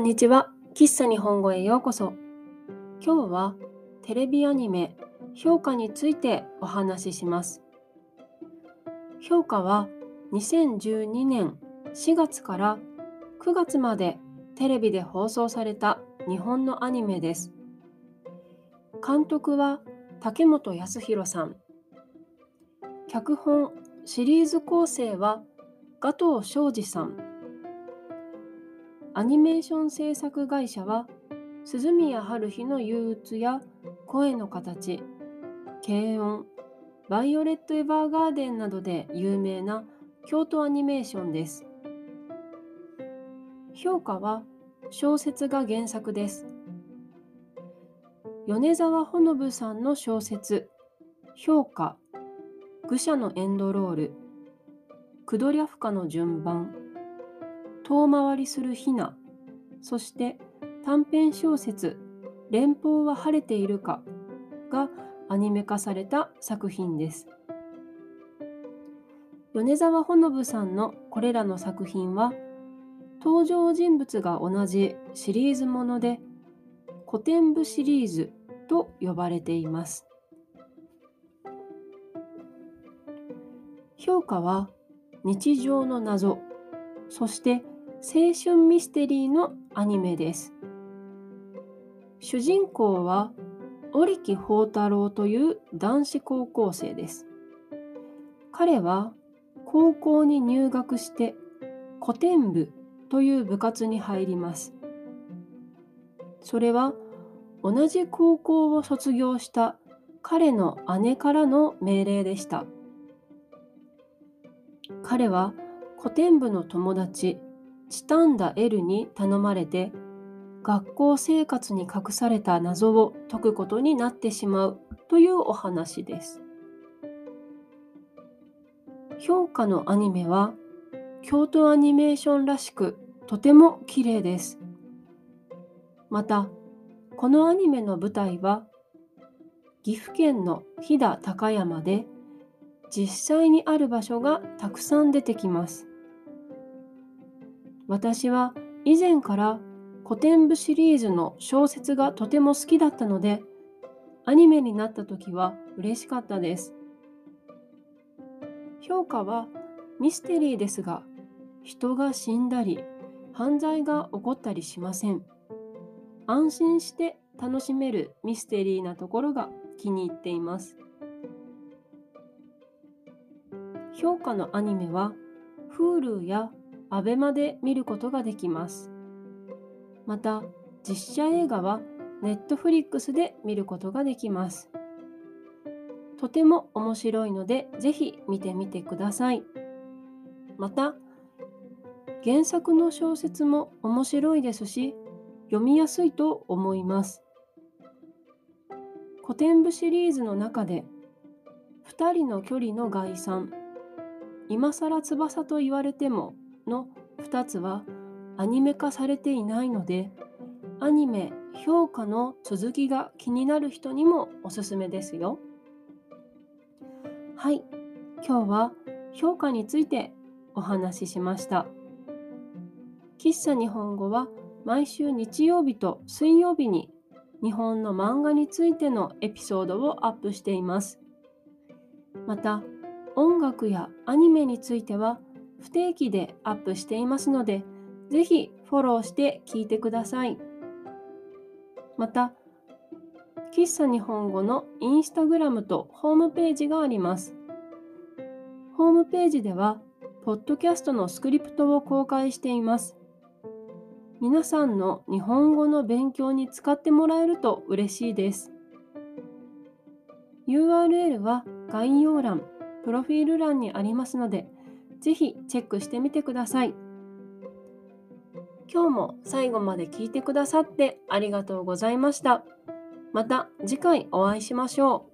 んにちは。喫茶日本語へようこそ。今日はテレビアニメ評価についてお話しします。評価は2012年4月から9月までテレビで放送された日本のアニメです。監督は竹本康弘さん。脚本シリーズ構成は加藤昌司さん。アニメーション制作会社は鈴宮春日の憂鬱や声の形、軽音、バイオレット・エヴァーガーデンなどで有名な京都アニメーションです。評価は小説が原作です。米沢ほのぶさんの小説「評価」「愚者のエンドロール」「クドリャフカの順番」遠回りするひな、そして短編小説連邦は晴れているかがアニメ化された作品です。米沢ほのぶさんのこれらの作品は登場人物が同じシリーズもので古典部シリーズと呼ばれています。評価は日常の謎そして青春ミステリーのアニメです。主人公は織木宝太郎という男子高校生です。彼は高校に入学して古典部という部活に入ります。それは同じ高校を卒業した彼の姉からの命令でした。彼は古典部の友達チタンダ L に頼まれて学校生活に隠された謎を解くことになってしまうというお話です。評価のアニメは京都アニメーションらしくとても綺麗です。また、このアニメの舞台は岐阜県の飛騨高山で実際にある場所がたくさん出てきます。私は以前から古典部シリーズの小説がとても好きだったので、アニメになった時は嬉しかったです。評価はミステリーですが、人が死んだり、犯罪が起こったりしません。安心して楽しめるミステリーなところが気に入っています。評価のアニメは Hulu やアベマで見ることができます。また、実写映画は Netflix で見ることができます。とても面白いので、ぜひ見てみてください。また、原作の小説も面白いですし、読みやすいと思います。古典部シリーズの中で、2人の距離の概算、今更翼と言われてもの2つはアニメ化されていないのでアニメ評価の続きが気になる人にもおすすめですよ。はい、今日は評価についてお話ししました。喫茶日本語は毎週日曜日と水曜日に日本の漫画についてのエピソードをアップしています。また、音楽やアニメについては不定期でアップしていますので、ぜひフォローして聞いてください。また、喫茶日本語のインスタグラムとホームページがあります。ホームページでは、ポッドキャストのスクリプトを公開しています。皆さんの日本語の勉強に使ってもらえると嬉しいです。URL は概要欄、プロフィール欄にありますので、ぜひチェックしてみてください。今日も最後まで聞いてくださってありがとうございました。また次回お会いしましょう。